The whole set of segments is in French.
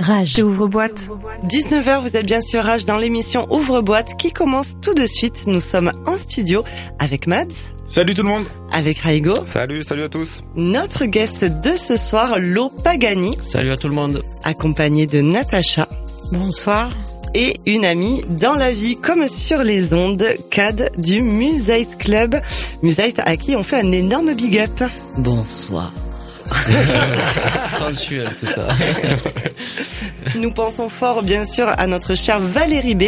Rage. Ouvre-boîte. 19h, vous êtes bien sûr Rage dans l'émission Ouvre-boîte qui commence tout de suite. Nous sommes en studio avec Mads. Salut tout le monde. Avec Raigo. Salut, salut à tous. Notre guest de ce soir, Lo Pagani. Salut à tout le monde. Accompagné de Natacha. Bonsoir. Et une amie dans la vie comme sur les ondes, Cad du Museist Club. Museist à qui on fait un énorme big up. Bonsoir. Sensuel, tout ça. Nous pensons fort, bien sûr, à notre chère Valérie B.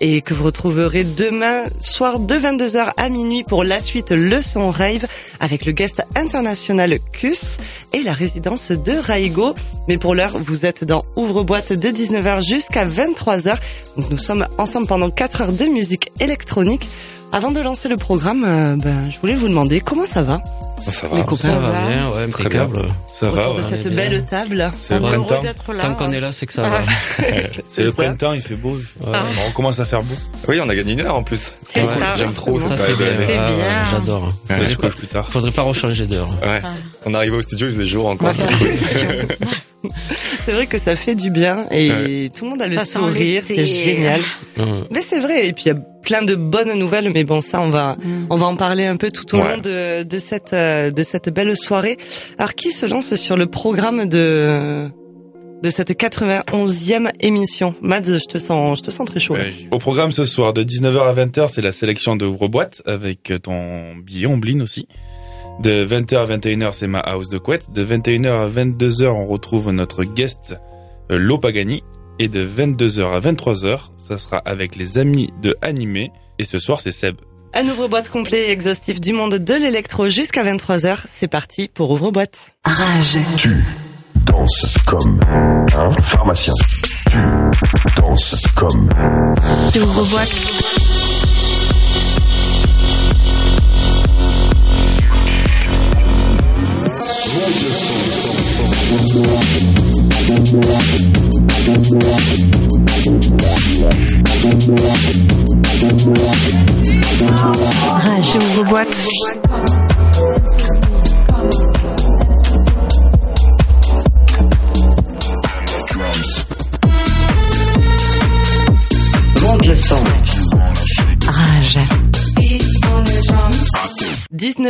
Et que vous retrouverez demain soir de 22h à minuit pour la suite Le Son Rave avec le guest international Cus et la résidence de Raigo. Mais pour l'heure, vous êtes dans Ouvre-boîte de 19h jusqu'à 23h. Donc nous sommes ensemble pendant 4 heures de musique électronique. Avant de lancer le programme, euh, ben, je voulais vous demander comment ça va? Ça va. Les copains. Ça va bien, ouais, Très bien. impeccable. Ça autour va, de ouais. cette on belle table. C'est le printemps. d'être là. Tant qu'on est là, c'est que ça va. C'est le printemps, il fait beau. Ouais. On commence à faire beau. Oui, on a gagné une heure en plus. C'est ça. J'aime trop Ça, c'est bien. C'est Ah, ouais, bien. J'adore. Plus tard. Faudrait pas rechanger d'heure. Ouais. On est arrivé au studio, il faisait jour encore. C'est vrai que ça fait du bien et Ouais. tout le monde a le Ça sourire, c'est génial. Ouais. Mais c'est vrai, et puis il y a plein de bonnes nouvelles, mais bon, ça, on va, Mm. on va en parler un peu tout au Ouais. long de, de cette, euh, de cette belle soirée. Alors, qui se lance sur le programme de, de cette 91e émission? Mads, je te sens, je te sens très chaud. Ouais. Au programme ce soir, de 19h à 20h, c'est la sélection de Ouvre-boîte avec ton billet Omblin aussi. De 20h à 21h, c'est ma house de couette. De 21h à 22h, on retrouve notre guest euh, Lo Pagani. Et de 22h à 23h, ça sera avec les amis de Animé. Et ce soir, c'est Seb. Un ouvre-boîte complet et exhaustif du monde de l'électro jusqu'à 23h. C'est parti pour ouvre-boîte. Rage. Tu danses comme un pharmacien. Tu danses comme Ouvre-boîte.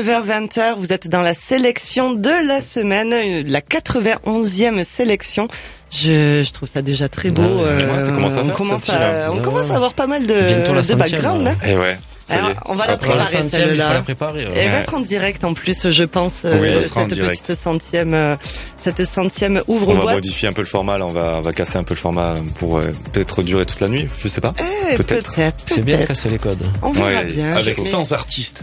19h-20h, vous êtes dans la sélection de la semaine, euh, la 91e sélection. Je, je trouve ça déjà très beau. Ouais, ouais, ça commence à on faire commence cette file-là. à, on Ouais, commence à avoir pas mal de, de centième, background. là. hein. Et ouais. Ça Alors, on va la Après, Pour la préparer celle-là. la préparer. ouais. Elle va être en direct en plus, je pense, euh, Oui, cette petite centième, euh, cette centième On va modifier un peu le format, là. On va, on va casser un peu le format pour euh, peut-être durer toute la nuit. Je sais pas. Eh, peut-être. peut-être, C'est bien de peut-être. casser les codes. On verra Ouais, bien. Avec Mais, 100 artistes.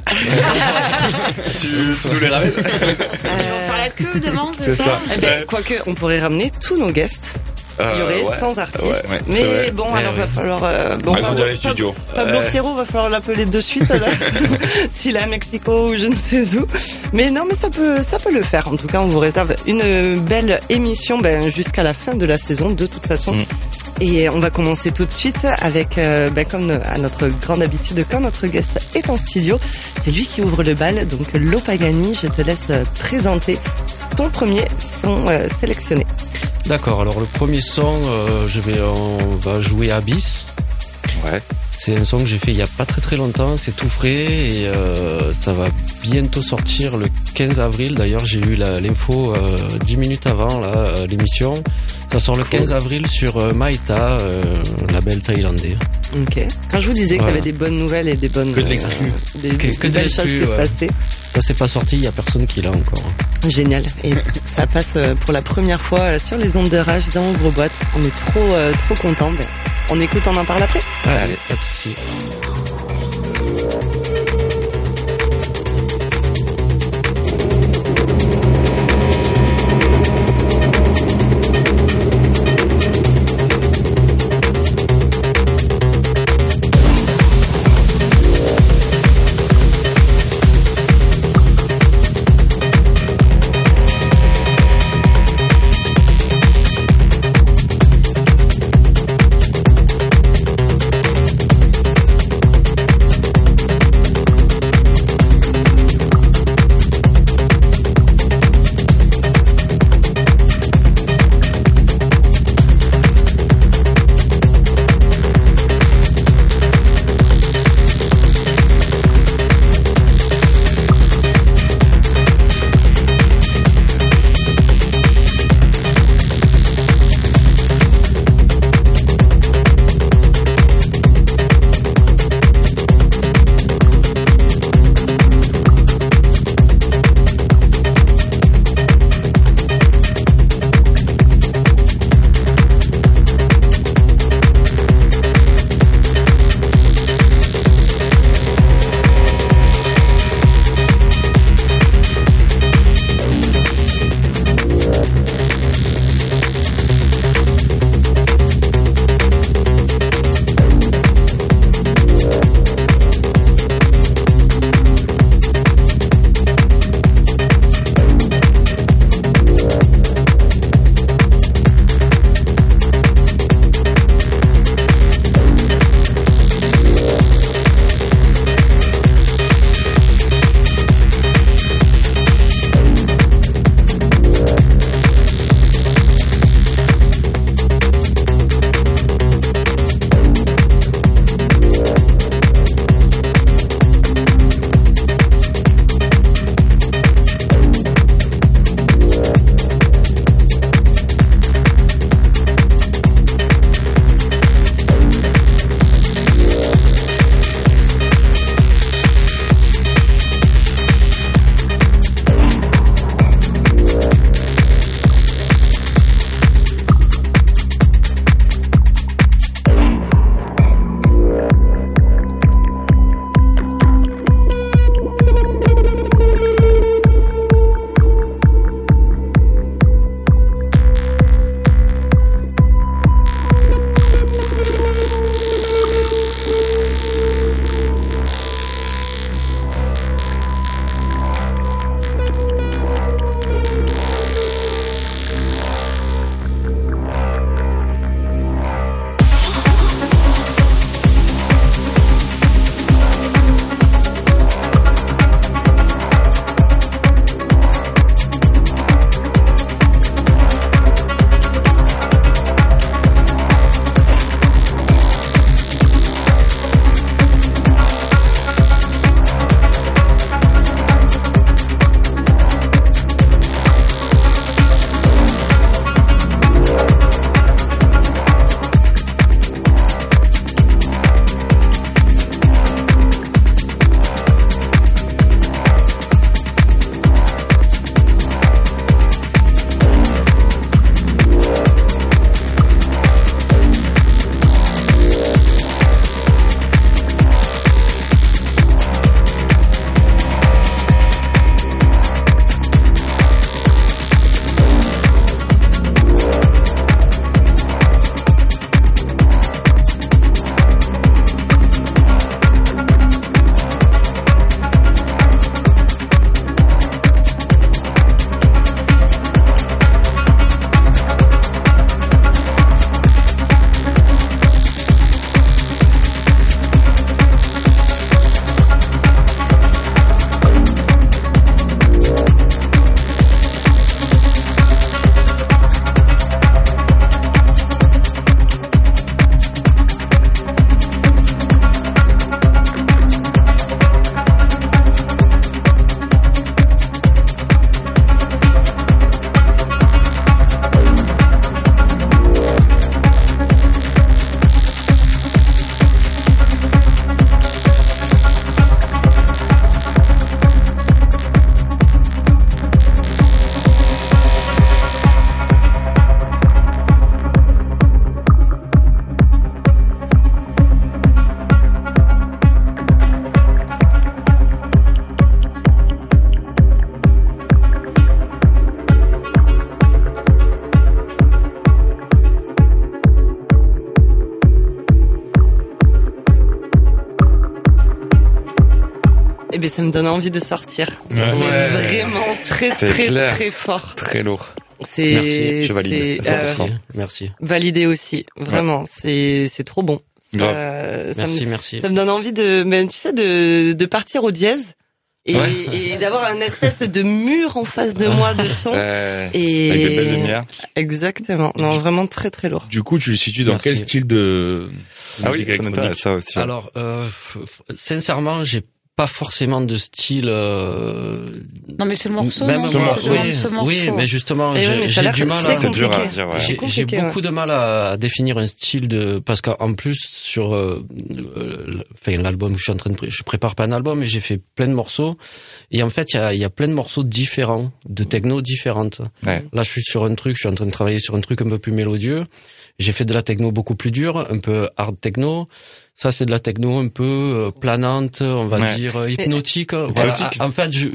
tu, tu nous les ramènes On euh, faire la queue demain, C'est ça. eh ben, quoique, on pourrait ramener tous nos guests. Il y Euh, aurait ouais. 100 artistes. Ouais, mais bon, Ouais, alors va falloir. euh, bon, On va dans les studios. Pablo Ouais. Pierrot, va falloir l'appeler de suite là, s'il est à Mexico ou je ne sais où. Mais non, mais ça peut, ça peut le faire. En tout cas, on vous réserve une belle émission ben, jusqu'à la fin de la saison, de toute façon. Mm. Et on va commencer tout de suite avec, euh, ben, comme à notre grande habitude, quand notre guest est en studio, c'est lui qui ouvre le bal. Donc, Lopagani, je te laisse euh, présenter ton premier son euh, sélectionné. D'accord, alors le premier son, euh, je vais, on va jouer Abyss. Ouais. C'est un son que j'ai fait il y a pas très très longtemps, c'est tout frais et euh, ça va bientôt sortir le 15 avril. D'ailleurs, j'ai eu l'info euh, 10 minutes avant là, euh, l'émission. Ça sort le 15 avril sur euh, Maïta, euh, label thaïlandais. Ok. Quand je vous disais qu'il y Voilà. avait des bonnes nouvelles et des bonnes Que de l'exclu. euh, des, Que- des que de belles choses qui se ouais. passaient. Ça c'est pas sorti, il y a personne qui l'a encore. Génial. Et ça passe pour la première fois sur les ondes de rage dans Ouvre Boîte. On est trop euh, trop contents. On écoute, on en parle après. Allez, pas de souci. Envie de sortir. Ouais. On est Ouais. Vraiment très très clair. très fort. Très lourd. C'est Merci, je valide. euh. Merci. Merci. validé aussi. Vraiment, c'est c'est trop bon. Ça, ça me Merci, merci. Ça me donne envie de, ben, tu sais, de, de partir au dièse et, Ouais. et d'avoir un espèce de mur en face de moi de son. Euh, Et avec des belles lumières. Exactement. Non, vraiment très très lourd. Du coup, tu le situes dans Merci. quel style de, de Ah oui, musique ça aussi. Alors, euh, sincèrement, j'ai pas forcément de style. Euh, Non, mais c'est le morceau, même non ce morceau. oui, ce morceau. oui, mais justement, mais j'ai du mal c'est à. C'est dur à compliqué. dire, ouais. J'ai beaucoup de mal à, définir un style de parce qu'en plus sur euh, euh, enfin l'album je suis en train de pré- je prépare pas un album mais j'ai fait plein de morceaux et en fait il y a, il y a plein de morceaux différents de techno différentes Ouais. là je suis sur un truc je suis en train de travailler sur un truc un peu plus mélodieux j'ai fait de la techno beaucoup plus dure un peu hard techno ça c'est de la techno un peu euh, planante on va Ouais. dire euh, hypnotique voilà en fait je,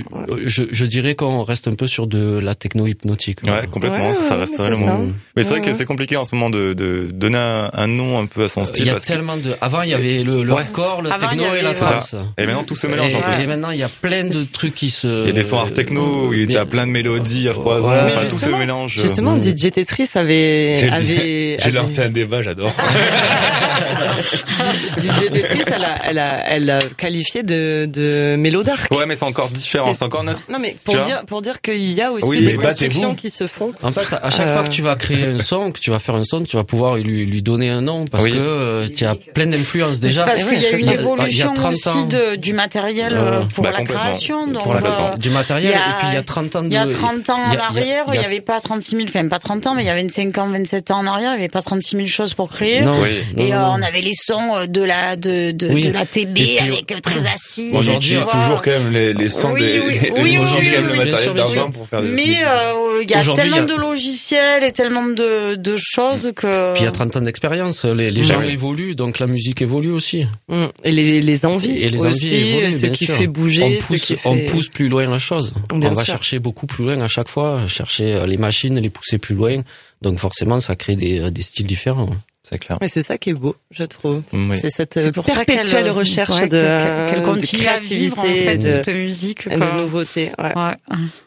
je je dirais qu'on reste un peu sur de la techno hypnotique Ouais, complètement, Ouais, ça mais le mot. Mais c'est vrai que c'est compliqué en ce moment de, de donner un, un nom un peu à son Il style. y a parce que- tellement de. Avant, il y avait le, le Ouais. hardcore, le Avant, il techno et la trance. Et maintenant tout se mélange et, en plus. et maintenant, il y a plein de trucs qui se. Il y a des sons art techno, il y a plein de mélodies à foison, Ouais. enfin, Mais tout se mélange. Justement, Mm. DJ Tetris avait, J'ai- avait, J'ai avait- lancé un débat, j'adore. DJ Tetris, elle a, elle a, elle a qualifié de, de mélodark. Ouais, mais c'est encore différent, c'est encore notre. Non mais pour dire pour dire qu'il y a aussi Oui, des constructions qui se font. En fait, à chaque Euh. fois que tu vas créer un son, que tu vas faire un son, tu vas pouvoir lui, lui donner un nom parce Oui. que euh, tu as plein d'influences déjà. Parce Eh qu'il y a une a évolution 30 aussi de, du matériel euh, pour Bah, la création. Donc, Pour la euh, du matériel a- et puis il y a 30 ans de. il y a 30 ans en a- a- arrière, il a- n'y avait pas 36 000, enfin pas 30 ans, mais il y avait 25 ans, 27 ans en arrière, il n'y avait pas 36 000 choses pour créer. Non, Oui. non, Et non, euh, non. on avait les euh, de la de de, Oui. de la TB puis, avec euh, très assis. On Aujourd'hui, utilise toujours quand même les, les sons Oui, des, oui, les- oui, oui, le matériel sûr. pour faire des Mais euh, il y a tellement il y a- de logiciels et tellement de, de choses que. Puis il y a 30 ans d'expérience, les, les gens oui. évoluent, donc la musique évolue aussi. Mm. Et les, les envies Et les aussi, envies évoluent, ce bien qui sûr. fait bouger, on ce pousse, qui on fait- pousse plus loin la chose. Bien on va sûr. chercher beaucoup plus loin à chaque fois, chercher les machines, les pousser plus loin. Donc forcément, ça crée des, des styles différents. C'est clair. Mais c'est ça qui est beau, je trouve. Oui. C'est cette euh, pour ça perpétuelle qu'elle, recherche ouais, de, qu'elle- qu'elle de continue à vivre en fait créativité, de, cette musique. et de quoi. nouveauté. Ouais. Ouais.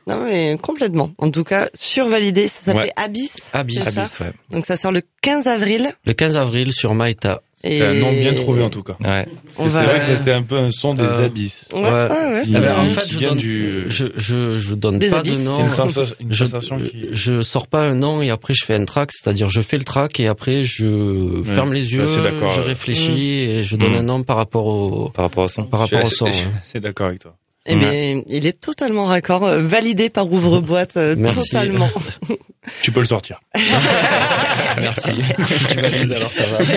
Non mais complètement. En tout cas, survalidé. Ça s'appelait Ouais. Abyss. Abyss. Ça Abyss, ouais. Donc ça sort le 15 avril. Le 15 avril sur Maïta. Et C'est un nom bien trouvé en tout cas. Ouais. C'est va- vrai que c'était un peu un son des Euh, abysses. Ouais, Ouais. ouais, ouais, Qui- en fait, je donne, du- je, je, je donne Des pas abysses. de nom. C'est une sensation, une je, sensation qui... je sors pas un nom et après je fais un track, c'est-à-dire je fais le track et après je ferme les yeux, Ouais, c'est d'accord, je réfléchis et je donne Mm. un nom par rapport au Par rapport au son. par rapport au son. assez d'accord avec toi. Eh bien, il est totalement raccord, euh, validé par ouvre-boîte, euh, totalement. Tu peux le sortir. Merci. si tu valides alors ça va.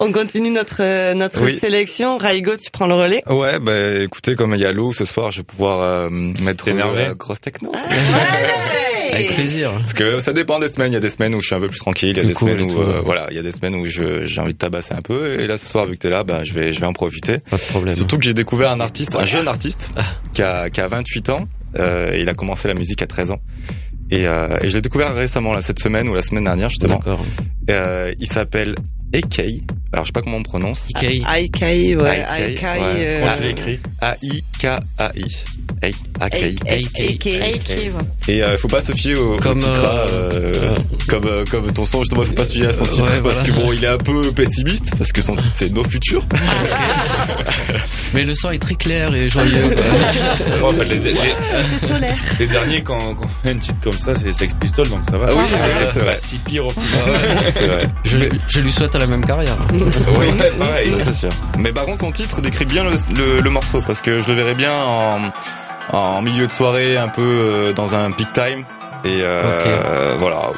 On continue notre euh, notre Oui. sélection. Raigo, tu prends le relais. Ouais, bah écoutez, comme il y a l'eau ce soir, je vais pouvoir euh, mettre énervé la grosse techno. Avec plaisir. Parce que ça dépend des semaines. Il y a des semaines où je suis un peu plus tranquille. Il y a des Cool, semaines où euh, voilà, il y a des semaines où je j'ai envie de tabasser un peu. Et là ce soir, vu que t'es là, bah je vais je vais en profiter. Pas de problème. Surtout que j'ai découvert un artiste, un jeune artiste, qui a qui a 28 ans. Euh, il a commencé la musique à 13 ans. Et, euh, et je l'ai découvert récemment, là, cette semaine ou la semaine dernière justement. D'accord. Euh, il s'appelle Ekei. Alors je sais pas comment on prononce. Ikei. Aikai, ouais, Aikai, Aikai. ouais. euh, Comment tu. Eikei. Aikai. Ouais. Et euh, faut pas se fier au, au Comme, titre, euh, euh, euh, comme euh, comme ton son justement faut pas se fier à son titre Ouais, parce voilà. que bon il est un peu pessimiste parce que son titre c'est No Future. Mais le son est très clair et joyeux. Enfin, les, les- C'est solaire. les derniers, quand, quand on fait un titre comme ça, c'est Sex Pistols, donc ça va. Ah oui, c'est c'est vrai, si pire au final. c'est vrai. je, je lui souhaite la même carrière. Oui, pareil. ça, c'est sûr. Mais par contre son titre décrit bien le, le, le morceau parce que je le verrais bien en, en milieu de soirée un peu euh, dans un peak time. Et euh, voilà,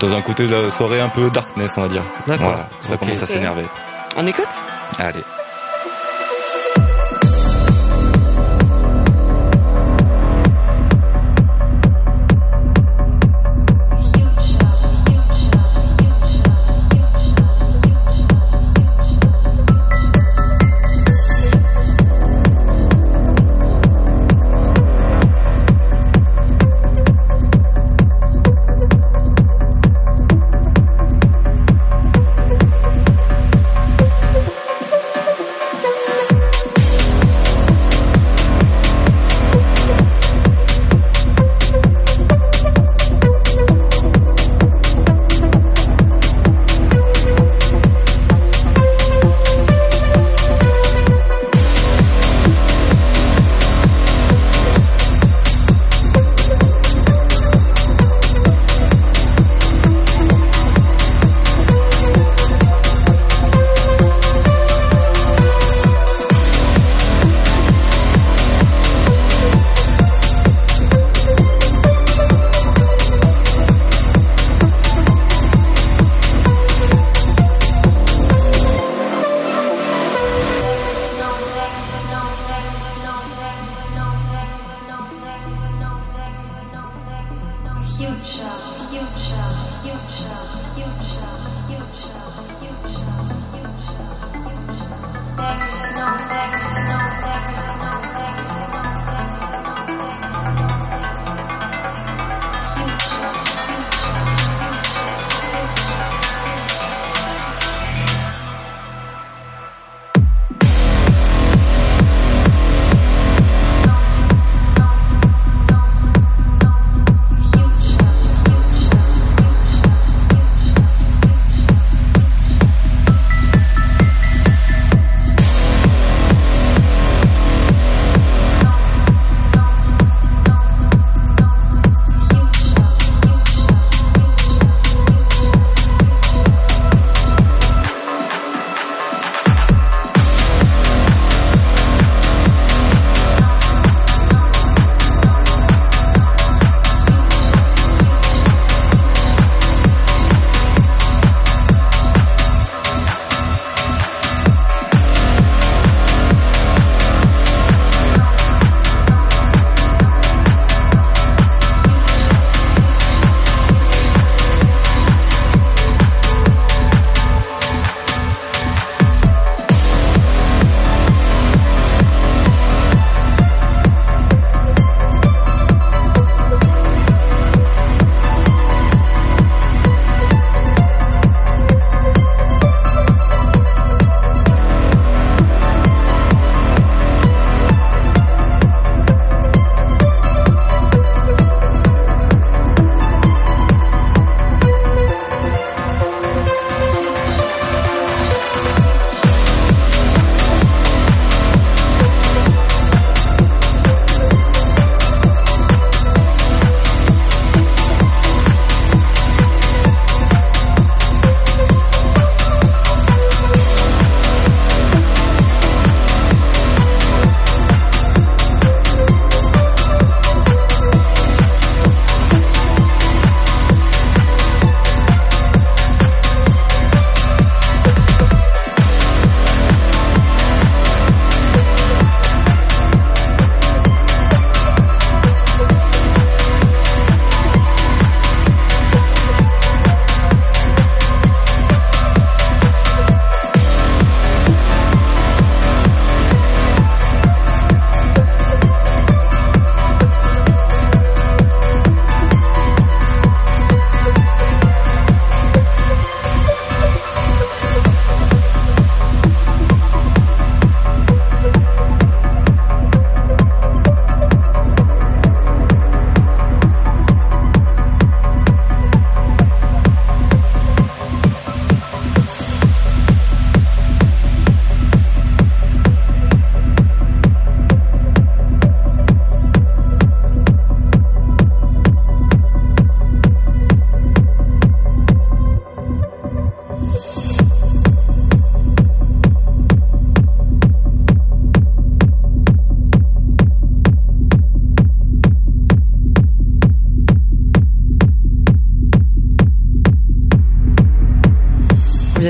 dans un côté de la soirée un peu darkness, on va dire. D'accord. Voilà, ça commence à s'énerver. On écoute? Allez.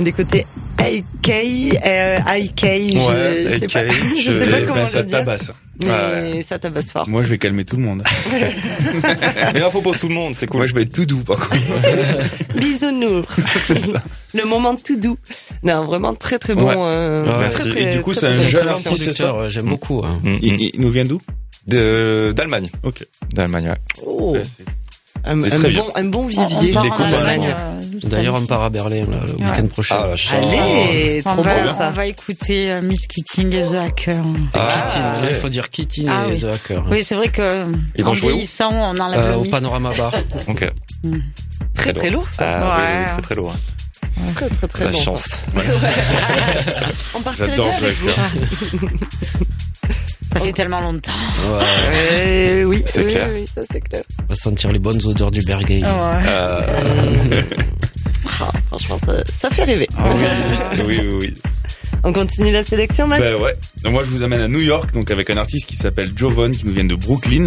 Vient d'écouter IK, euh, IK, Ouais, je sais pas, je sais pas comment ben, ça le dire. tabasse. Mais Ouais. ça tabasse fort. Moi, je vais calmer tout le monde. Mais faut pour tout le monde, c'est cool. Moi, je vais être tout doux, par contre. Bisounours. C'est ça. Le moment tout doux. Non, vraiment très très bon. Ouais. euh, Ouais, très, très- Et du coup, c'est un très jeune artiste, c'est ça j'aime beaucoup. hein. Mm, Il, mm. il nous vient d'où? De d'Allemagne. Ok. D'Allemagne, ouais. Oh, un, un bon, un bon On- vivier. D'ailleurs, on part à Berlin là, le Ouais. week-end prochain. Ah. Allez, On trop va, bon on va écouter euh, Miss Keating et The Hacker. Ah, Keating, ok. il faut dire Keating Ah et oui. The Hacker. Oui, c'est vrai que Ils vont en vieillissant, on enlève Euh, au. Panorama Bar. Ok. Très très lourd ça. Ah, Ouais. oui, très très lourd. hein. Très très très La bon. chance. On partirait J'adore bien The avec vous. Ça fait tellement longtemps. Ouais, Euh, oui, C'est oui, clair. oui, ça c'est clair. on va sentir les bonnes odeurs du Bergay. Ouais. Euh, Ah, franchement, ça, ça fait rêver. oui, oui, oui, oui. On continue la sélection, Matt? Ben ouais. Donc moi je vous amène à New York, donc avec un artiste qui s'appelle Jovan, qui nous vient de Brooklyn.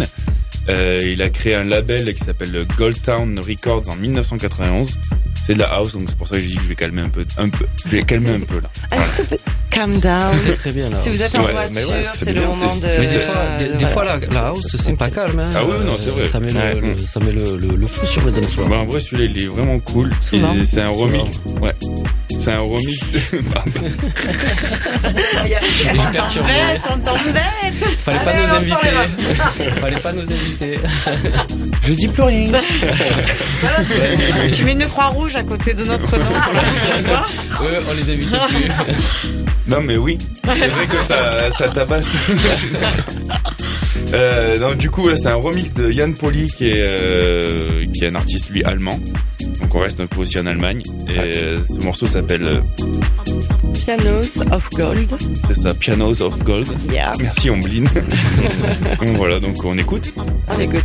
Euh, il a créé un label qui s'appelle le Gold Town Records en 1991. C'est de la house, donc c'est pour ça que j'ai dit que je vais calmer un peu, un peu, je vais calmer un peu là. Petit calm down. Très très bien là. Si vous êtes en Ouais, voiture, ouais, c'est le bien, moment de. Mais des fois, des, des voilà. fois la, la house c'est pas calme. Hein. Ah oui, non, c'est vrai. Ça met le, Ouais. le- ça met le, le, le feu sur le dance floor. Bah, en vrai, celui-là, il est vraiment cool. C'est un remix. Ouais. C'est un remix. Il est perturbé. Bête, on t'embête. Fallait pas nous inviter. Fallait pas nous inviter. je dis plus rien. Tu mets une croix rouge à côté de notre nom. Eux, on les invitait plus. Non, mais oui. C'est vrai que ça, ça tabasse. euh, non, du coup, là, c'est un remix de Yann Poli, qui est, euh, qui est un artiste, lui, allemand. On reste un peu aussi en Allemagne. Et euh, ce morceau s'appelle, euh, Pianos of Gold. c'est ça, Pianos of Gold. Yeah. Merci, Omblin. donc voilà, donc on écoute. On écoute.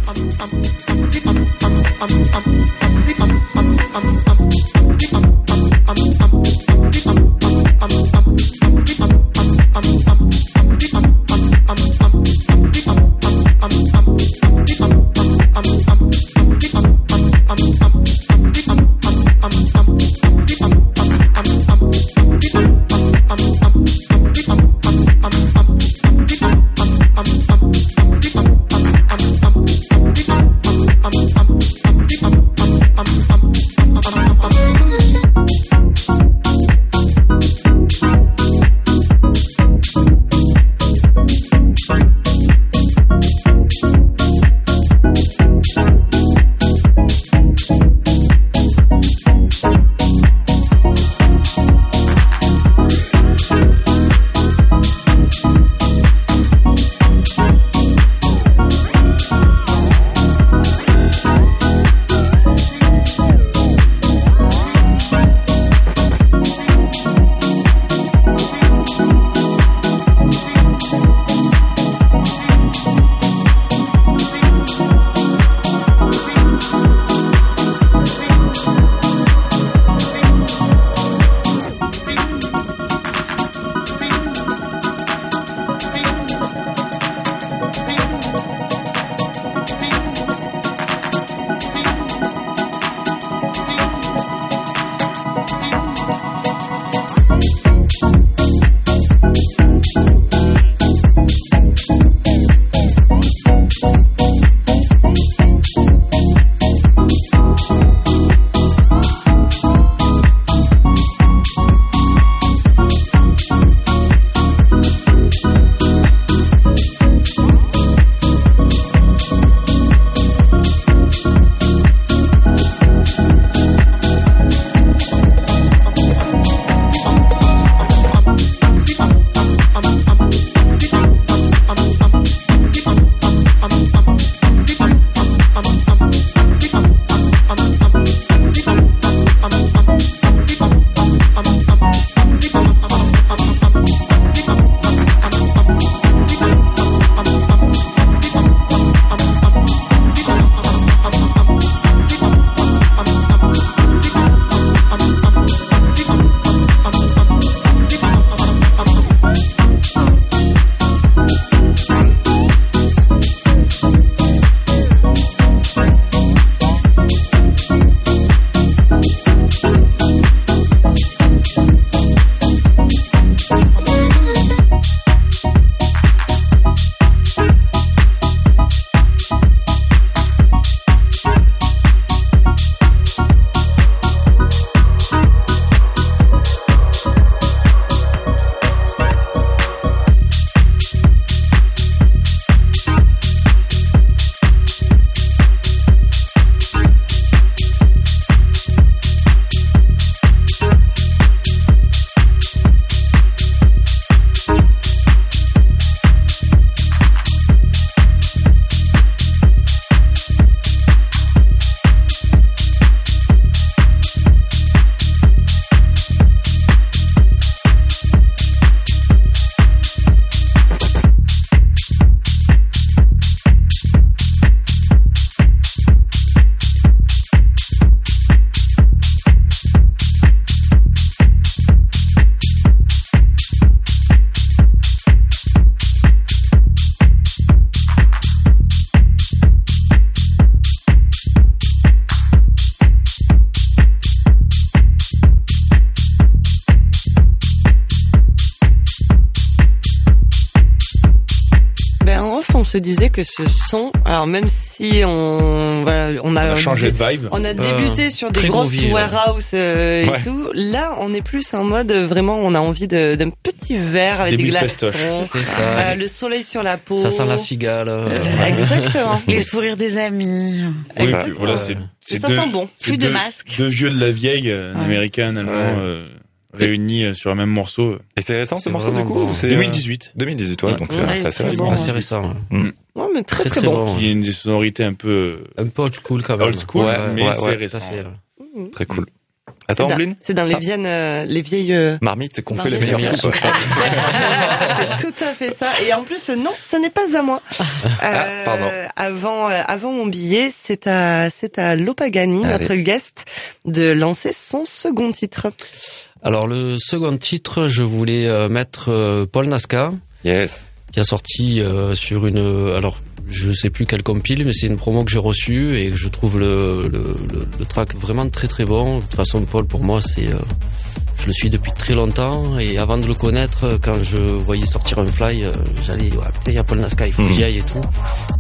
I'm que ce son, alors même si on, voilà, on a, On a changé de vibe. on a débuté sur des grosses groovy, ouais. warehouse euh, Ouais. et tout. Là, on est plus en mode euh, vraiment, on a envie de- d'un petit verre avec Des des, glaçons, ça. euh, le soleil sur la peau. Ça sent la cigale. euh, Exactement. Les sourires des amis. Oui, voilà, c'est ça deux, sent bon. Plus de deux- masques. Deux vieux de la vieille, euh, un Ouais. américain, un allemand, Ouais. euh, réunis euh, sur un même morceau. Et c'est récent ce morceau du coup bon. ou c'est, euh, 2018. 2018, ouais, Ouais. donc c'est Ouais, c'est assez récent. bon. assez récent. Ouais, mais très Très très, très bon. bon. Qui a une des sonorités un peu Un peu old school quand même. old school, Ouais, mais ouais, c'est récent. fait. Mhm. Très cool. Attends, C'est dans les viennes, euh, les vieilles. euh, Marmite qu'on fait les meilleures soupes. c'est tout à fait ça. Et en plus, non, ce n'est pas à moi. Euh, pardon. Avant, euh, avant mon billet, c'est à, c'est à Lopagani, Allez. notre guest, de lancer son second titre. Alors le second titre, je voulais euh, mettre euh, Paul Nasca, Yes. Qui a sorti euh, sur une. Alors je sais plus quelle compile, mais c'est une promo que j'ai reçue et je trouve le, le, le, le track vraiment très très bon. De toute façon, Paul pour moi c'est. euh, je le suis depuis très longtemps et avant de le connaître, quand je voyais sortir un fly, euh, j'allais, ouais, putain, il y a Paul Nasca, il faut que Mhm. j'y aille et tout.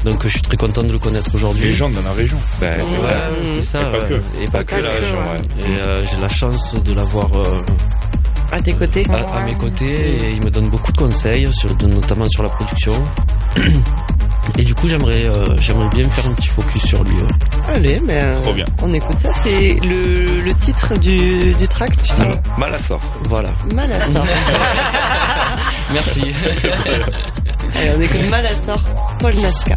Donc je suis très content de le connaître aujourd'hui. Les gens dans la région. Ben, c'est Ouais, vrai. c'est ça. Et pas que. Et pas que. la région, ouais. Et euh, j'ai la chance de l'avoir euh, À tes côtés. à, à mes côtés et il me donne beaucoup de conseils, sur, notamment sur la production. Et du coup, j'aimerais euh, j'aimerais bien faire un petit focus sur lui. Allez, mais euh, Trop bien. on écoute ça. C'est le, le titre du, du track. Tu t'en Mal- Mal à sort. Voilà. mal à sort. Merci. Allez, on écoute mal à sort. Paul Nasca.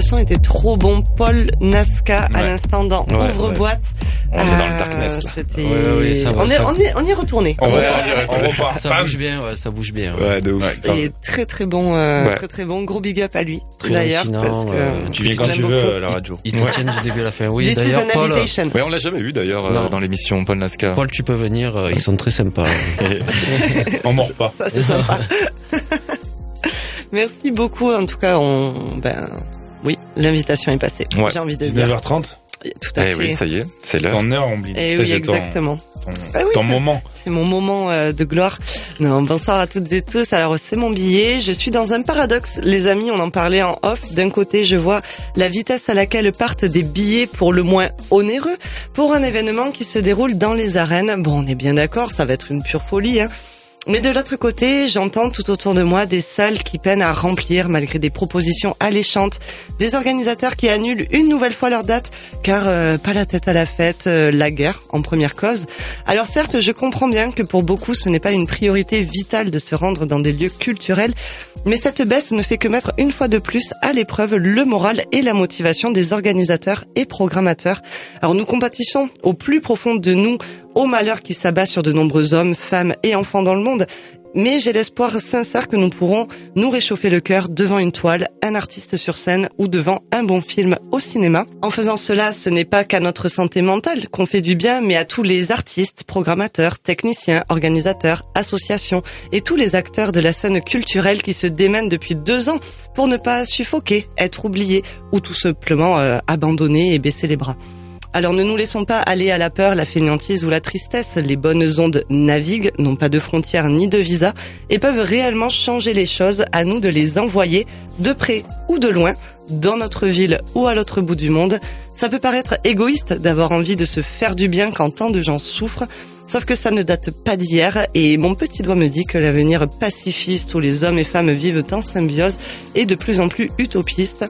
Son était trop bon. Paul Nasca à l'instant dans Ouais, Ouvre-boîte. On est dans le Euh, darkness. C'était... Ouais, ouais, ouais, ça va, on, est, ça- on, est, on y est retourné. On, Ouais, repart. Ça bouge bien, ouais, ça bouge bien. Ouais, de ouf. Ouais, grave. Et très très bon, euh, Ouais. très très bon. Gros big up à lui, Très d'ailleurs. hallucinant, Parce que euh, Tu viens quand tu veux beaucoup. à la radio. Ils te Ouais. tiennent du début à la fin. Oui, d'ailleurs, Paul, invitation. Ouais, on l'a jamais eu d'ailleurs euh, dans l'émission Paul Nasca. Paul, tu peux venir, euh, ils sont très sympas. On mord pas. Ça c'est sympa. Merci beaucoup. En tout cas, on, ben, oui, l'invitation est passée. Ouais. J'ai envie de dire. 19h30. Tout à Eh fait. oui, ça y est, c'est l'heure. Ton heure, on oublie. Eh oui, exactement. Ton, Ah oui, ton moment. C'est mon moment euh, de gloire. Non, bonsoir à toutes et tous. Alors, c'est mon billet. Je suis dans un paradoxe, les amis. On en parlait en off. D'un côté, je vois la vitesse à laquelle partent des billets pour le moins onéreux pour un événement qui se déroule dans les arènes. Bon, on est bien d'accord, ça va être une pure folie, hein. Mais de l'autre côté, j'entends tout autour de moi des salles qui peinent à remplir malgré des propositions alléchantes, des organisateurs qui annulent une nouvelle fois leur date car euh, pas la tête à la fête, euh, la guerre en première cause. Alors certes, je comprends bien que pour beaucoup, ce n'est pas une priorité vitale de se rendre dans des lieux culturels, mais cette baisse ne fait que mettre une fois de plus à l'épreuve le moral et la motivation des organisateurs et programmateurs. Alors nous compatissons au plus profond de nous au malheur qui s'abat sur de nombreux hommes, femmes et enfants dans le monde. Mais j'ai l'espoir sincère que nous pourrons nous réchauffer le cœur devant une toile, un artiste sur scène ou devant un bon film au cinéma. En faisant cela, ce n'est pas qu'à notre santé mentale qu'on fait du bien, mais à tous les artistes, programmateurs, techniciens, organisateurs, associations et tous les acteurs de la scène culturelle qui se démènent depuis deux ans pour ne pas suffoquer, être oubliés ou tout simplement euh, abandonner et baisser les bras. Alors ne nous laissons pas aller à la peur, la fainéantise ou la tristesse. Les bonnes ondes naviguent, n'ont pas de frontières ni de visa et peuvent réellement changer les choses. À nous de les envoyer de près ou de loin, dans notre ville ou à l'autre bout du monde. Ça peut paraître égoïste d'avoir envie de se faire du bien quand tant de gens souffrent. Sauf que ça ne date pas d'hier et mon petit doigt me dit que l'avenir pacifiste où les hommes et femmes vivent en symbiose est de plus en plus utopiste.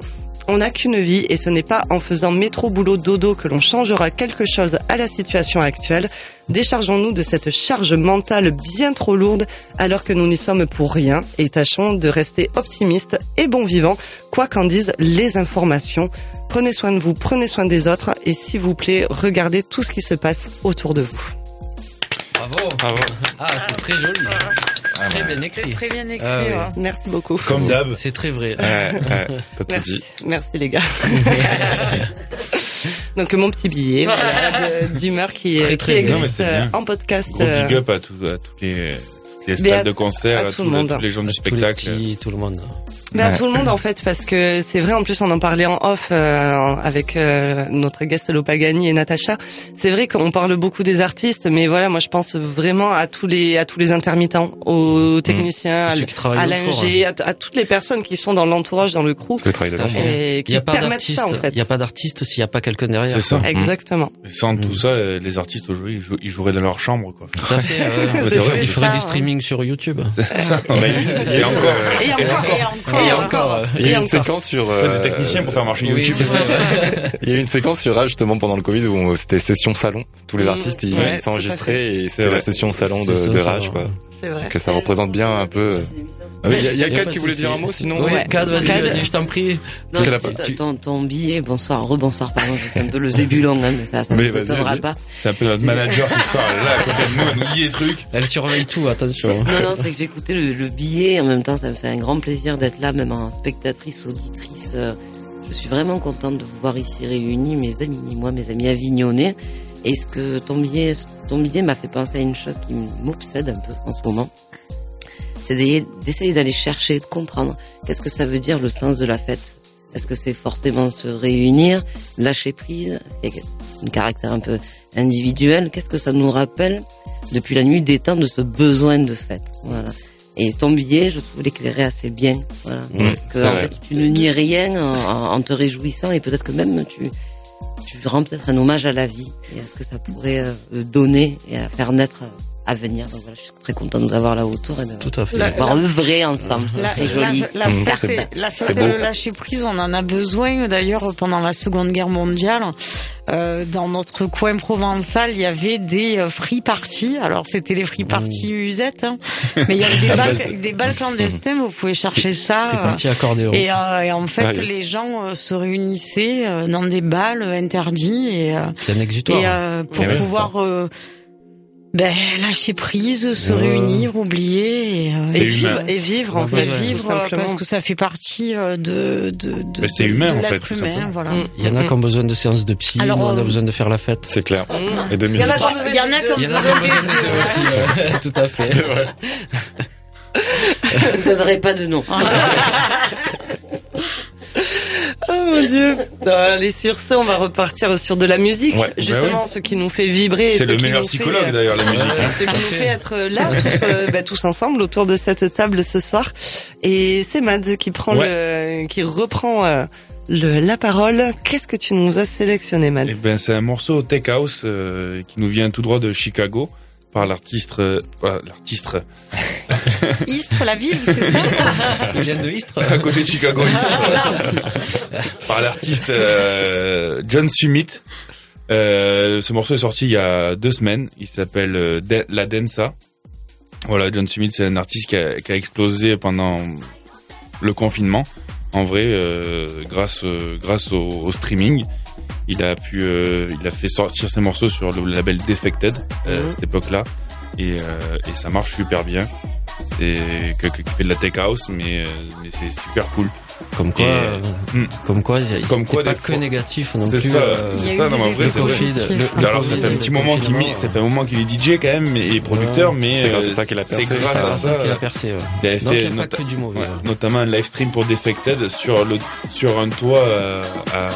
On n'a qu'une vie et ce n'est pas en faisant métro boulot dodo que l'on changera quelque chose à la situation actuelle. Déchargeons-nous de cette charge mentale bien trop lourde alors que nous n'y sommes pour rien et tâchons de rester optimistes et bons vivants, quoi qu'en disent les informations. Prenez soin de vous, prenez soin des autres et s'il vous plaît, regardez tout ce qui se passe autour de vous. Bravo. Bravo. Ah, c'est très joli. Très bien écrit. Très bien écrit. Ah. Merci beaucoup. Comme d'hab. C'est très vrai. Merci, dit. merci les gars. Donc mon petit billet voilà, d'humeur qui, Très, qui très bien. Non, mais existe c'est bien. euh, en podcast. Gros euh, big up à, tout, à toutes les, les salles à- de concert, à à, tout tous le monde. tous les gens du Tous les spectacle. petits, tout le monde. Mais à Ouais. tout le monde en fait parce que c'est vrai en plus on en parlait en off euh, avec euh, notre guest Lopagani et Natacha. C'est vrai qu'on parle beaucoup des artistes mais voilà moi je pense vraiment à tous les à tous les intermittents, aux techniciens, Tous à, ceux l- qui travaillent à autour, l'ingé, à, t- à toutes les personnes qui sont dans l'entourage dans le crew Le travail de Tout et Il qui n'y a pas permettent d'artiste. ça en fait. Il n'y a pas d'artiste s'il n'y a pas quelqu'un derrière. C'est ça. quoi. Exactement. Sans tout Mm. ça, euh, les artistes aujourd'hui, ils, jou- ils joueraient dans leur chambre, quoi. Tout à fait. ouais. Ouais, c'est vrai. Ils feraient ça, des hein. streamings sur YouTube. C'est ça. Et encore. Et encore. Et encore. Et encore. Il y a eu une encore. séquence sur. Euh, des techniciens pour faire marcher YouTube. c'est vrai. ouais. Il y a eu une séquence sur Rage justement pendant le Covid où c'était session salon. Tous les Mmh, artistes ils s'enregistraient et c'était la session salon de, Rage quoi. C'est vrai. Que ça représente bien un peu. Ah oui, Il y a, y a a qui voulait dire un mot sinon. Oui, Ouais. Cad, vas-y, vas-y, je t'en prie. Non, Parce a c'est pas- ton, ton, ton billet, bonsoir, rebonsoir, pardon, j'ai fait un peu le zébulon, hein, mais ça, ça ne vas-y. pas. C'est un peu notre manager ce soir. Elle est là, à côté de nous, elle nous dit des trucs. Elle surveille tout, attention. Non, non, c'est que j'ai écouté le, le billet, en même temps, ça me fait un grand plaisir d'être là, même en spectatrice, auditrice. euh, Je suis vraiment contente de vous voir ici réunis, mes amis, moi, mes amis avignonnais. Et ce que ton billet, ton billet m'a fait penser à une chose qui m'obsède un peu en ce moment. C'est d'essayer- d'aller chercher, de comprendre qu'est-ce que ça veut dire le sens de la fête. Est-ce que c'est forcément se réunir, lâcher prise, un caractère un peu individuel. Qu'est-ce que ça nous rappelle depuis la nuit des temps de ce besoin de fête? Voilà. Et ton billet, je trouve l'éclairer assez bien. Voilà. Mmh, que en fait, tu ne nies rien en, en- en te réjouissant et peut-être que même tu tu rends peut-être un hommage à la vie et à ce que ça pourrait euh, donner et à faire naître euh, à venir. Donc voilà, je suis très contente de vous avoir là autour et de Tout à fait. La- œuvrer ensemble. C'est La, très la, joli. la Mmh, c'est la C'est beau. le lâcher prise, on en a besoin. D'ailleurs, pendant la Seconde Guerre mondiale, euh, dans notre coin provençal, il y avait des euh, free parties. Alors c'était les free parties usettes, hein. mais il y avait des balles, des balles clandestins. Vous pouvez chercher ça. C'est parti accordéon. Et, euh, et en fait, les gens euh, se réunissaient euh, dans des balles interdites et, euh, C'est un exutoire. et euh, pour Ouais, c'est pouvoir euh, ben, lâcher prise, se Ouais. réunir, oublier et, euh, C'est et humain. vivre. Et vivre, en Ouais, fait, ouais, vivre parce que ça fait partie euh, de de de, Mais c'est de- humain, de en fait, humain voilà. Il y en a qui ont besoin de séances de psy, Alors, on a euh, besoin de faire la fête. C'est clair. Mm. Et de Il y en musique. a qui ont besoin il y en a de- qui ont besoin ouais. tout à fait. Je ne donnerai pas de nom. Oh mon dieu. Allez, sur ce, on va repartir sur de la musique. Ouais. Justement, Bah ce qui nous fait vibrer. C'est ce le meilleur fait, psychologue euh, d'ailleurs, la musique. hein. Ce qui nous fait être là tous, euh, bah, tous ensemble autour de cette table ce soir. Et c'est Mads qui prend le, qui reprend euh, le, la parole. Qu'est-ce que tu nous as sélectionné, Mads Eh ben, c'est un morceau tech house euh, qui nous vient tout droit de Chicago par l'artiste, euh, l'artiste Istres, la ville, c'est ça viennent de Istres. à côté de Chicago, Istres. par l'artiste euh, John Summit. Euh, ce morceau est sorti il y a deux semaines. Il s'appelle euh, De- La Densa. Voilà, John Summit, c'est un artiste qui a, qui a explosé pendant le confinement. En vrai, euh, grâce euh, grâce au, au streaming, il a pu, euh, il a fait sortir ses morceaux sur le label Defected euh, Mhm. à cette époque-là, et, euh, et ça marche super bien. C'est que, que- qui fait de la tech house, mais, euh, mais c'est super cool. Comme quoi, Et, euh, hmm. comme quoi, Comme quoi, pas des que négatif non C'est plus. ça. euh, Il y a Ça, eu non, mais en des vrai, c'est vrai. Alors ça fait un petit moment qu'il mit, ça fait un moment qu'il est DJ quand même et producteur, mais C'est grâce à euh, ça qu'il a percé. C'est grâce C'est à ça qu'il a percé. ouais. Il fait a pas nota- que du mauvais. ouais, ouais. notamment un live stream pour Defected sur le sur un toit euh, à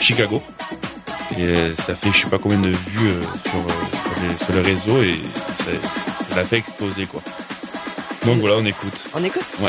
Chicago. Et euh, ça fait je sais pas combien de vues euh, sur, euh, sur, les- sur le réseau et ça, l'a fait exploser quoi. Donc voilà, on écoute. On écoute? Ay,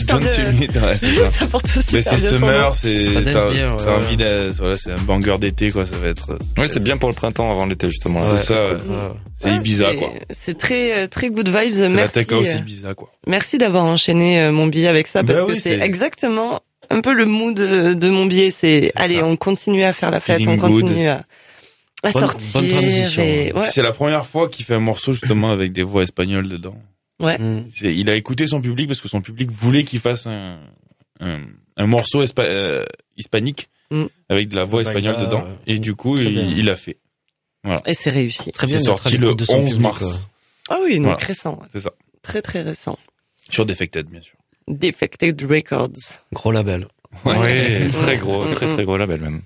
de- John. Summit, ça. Mais c'est. Summer, c'est un voilà, c'est un banger d'été quoi, ça va être. Ouais, c'est bien pour le printemps avant l'été justement. C'est ça, ouais. c'est Ouais, Ibiza quoi. C'est très euh, très good vibes. La Merci. house euh, Ibiza quoi. Merci d'avoir enchaîné euh, mon billet avec ça Bah parce que oui, c'est c'est- exactement un peu le mood de, de mon billet. C'est allez, ça. on continue à faire la fête, Feeling on continue good. à, à Bonne- sortir. ouais. C'est la première fois qu'il fait un morceau justement avec des voix espagnoles dedans. Mm. Il a écouté son public parce que son public voulait qu'il fasse un, un, un morceau euh, hispanique Mm. avec de la voix espagnole a- dedans. Et du coup, il il l'a fait. Et c'est réussi. Très bien C'est sorti le l'écoute de son 11 public, mars. Ah oui, donc Voilà. récent. C'est ça. Très très récent. Sur Defected, bien sûr. Defected Records. Gros label. Ouais, très gros, très très gros label même.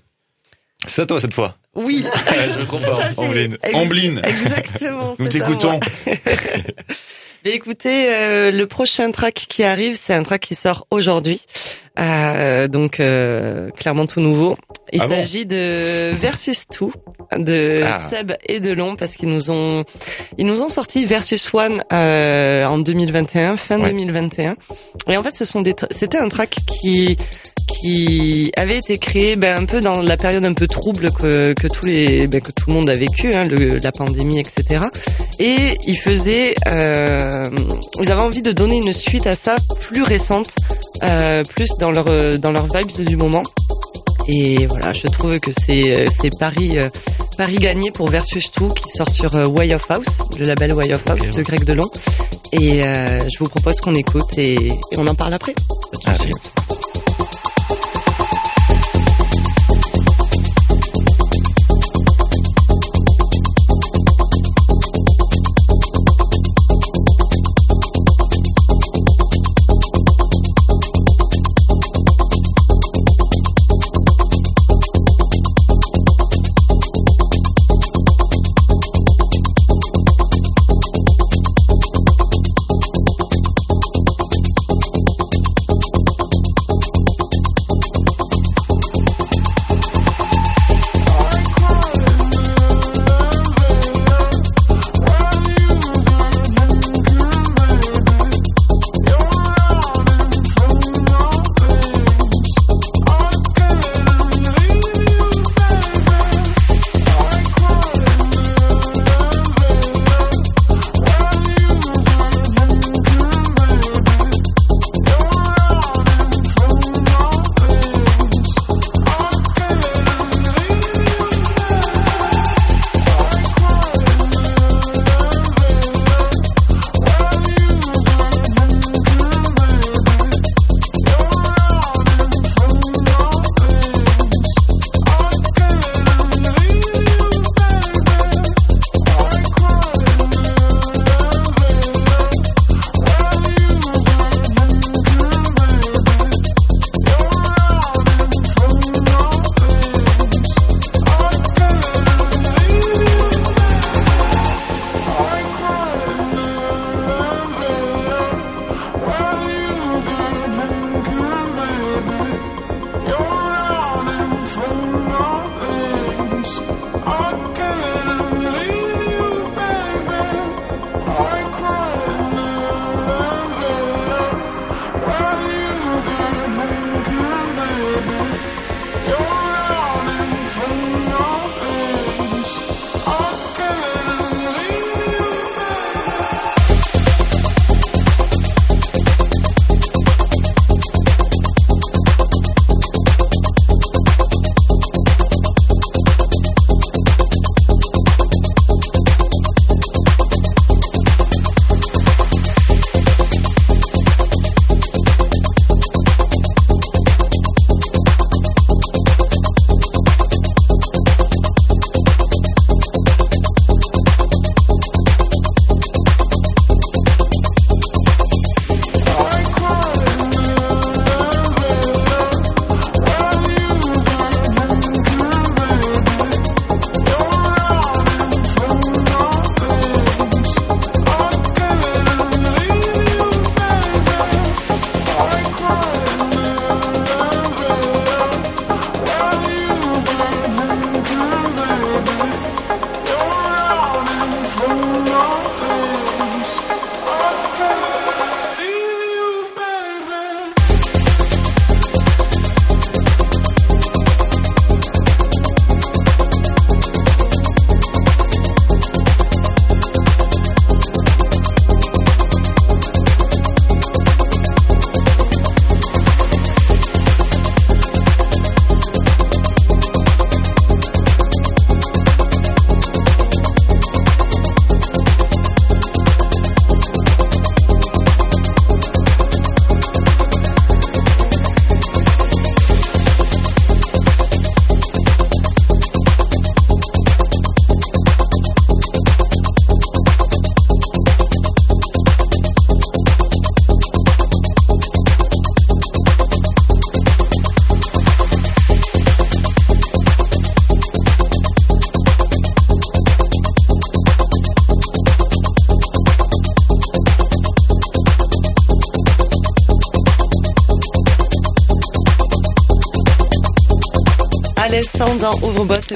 C'est à toi cette fois. Oui. je me trompe pas. Ambline. Ex- Ambline. Exactement. Nous t'écoutons. écoutez, euh, le prochain track qui arrive, c'est un track qui sort aujourd'hui. Euh, donc euh, clairement tout nouveau. Il Ah bon s'agit de Versus 2 de Ah. Seb et Delon parce qu'ils nous ont ils nous ont sorti Versus One euh, en 2021, fin Ouais. 2021. Et en fait, ce sont des c'était un track qui qui avait été créé ben, un peu dans la période un peu trouble que, que tous les ben, que tout le monde a vécu, hein, le, la pandémie, etc. Et ils faisaient, euh, ils avaient envie de donner une suite à ça plus récente, euh, plus dans leur dans leurs vibes du moment. Et voilà, je trouve que c'est c'est Paris euh, Paris gagné pour Versus 2 qui sort sur euh, Way of House, le label Way of House Ok, de Greg Delon. Et euh, je vous propose qu'on écoute et, et on en parle après. Allez.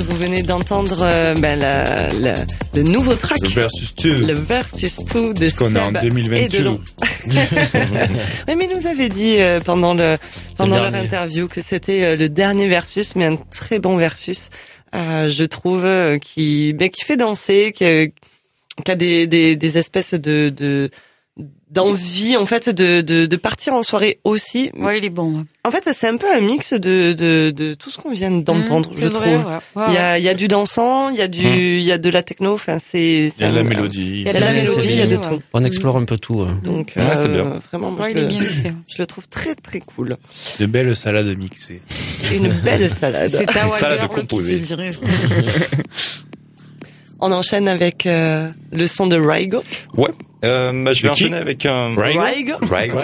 Vous venez d'entendre euh, ben, le nouveau track. Le versus 2. Le Versus 2 de qu'on est en Seb 2022. et Delon. oui, mais il nous avait dit euh, pendant le pendant Le leur interview que c'était euh, le dernier versus, mais un très bon versus, euh, je trouve, euh, qui ben, qui fait danser, qui, euh, qui a des, des, des espèces de de d'envie en fait de, de, de partir en soirée aussi. Ouais, il est bon. ouais. En fait, c'est un peu un mix de, de, de tout ce qu'on vient d'entendre, Mmh, je vrai, trouve. ouais. Ouais, Il y a, il y a du dansant, il y a du, Mmh. il y a de la techno, enfin, c'est, Il y a de la mélodie. Il y a de la mélodie, il y a de ouais. tout. On explore un peu tout. hein. Donc, Ouais, c'est euh, bien. vraiment, moi, Ouais, je, il est le, bien fait. je le trouve très, très cool. De belles salades mixées. Une belle salade. C'est ta Salade composée. On enchaîne avec euh, le son de Rygo. Ouais. Euh, bah, je vais enchaîner avec un... Rygo Rygo. Rygo.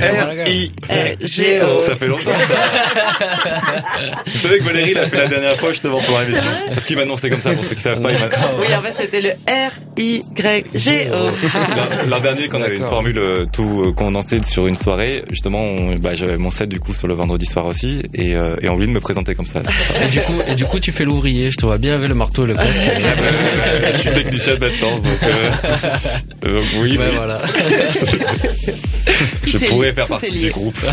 R-I-G-O. Ça fait longtemps. Vous savez que Valérie l'a fait la dernière fois justement pour l'émission Parce qu'il m'a annoncé comme ça, pour ceux qui savent pas. Il. Oui, en fait, c'était le R-I-G-O. L'an- L'an dernier, quand on avait une formule euh, tout euh, condensée sur une soirée, justement, on- bah, j'avais mon set du coup sur le vendredi soir aussi, et, euh, et on voulait me présenter comme ça. Et du coup, et du coup, tu fais l'ouvrier. Je te vois bien avec le marteau et le casque. je suis technicien de maintenance, donc, euh, donc oui, Ouais, voilà. je pourrais faire partie du groupe.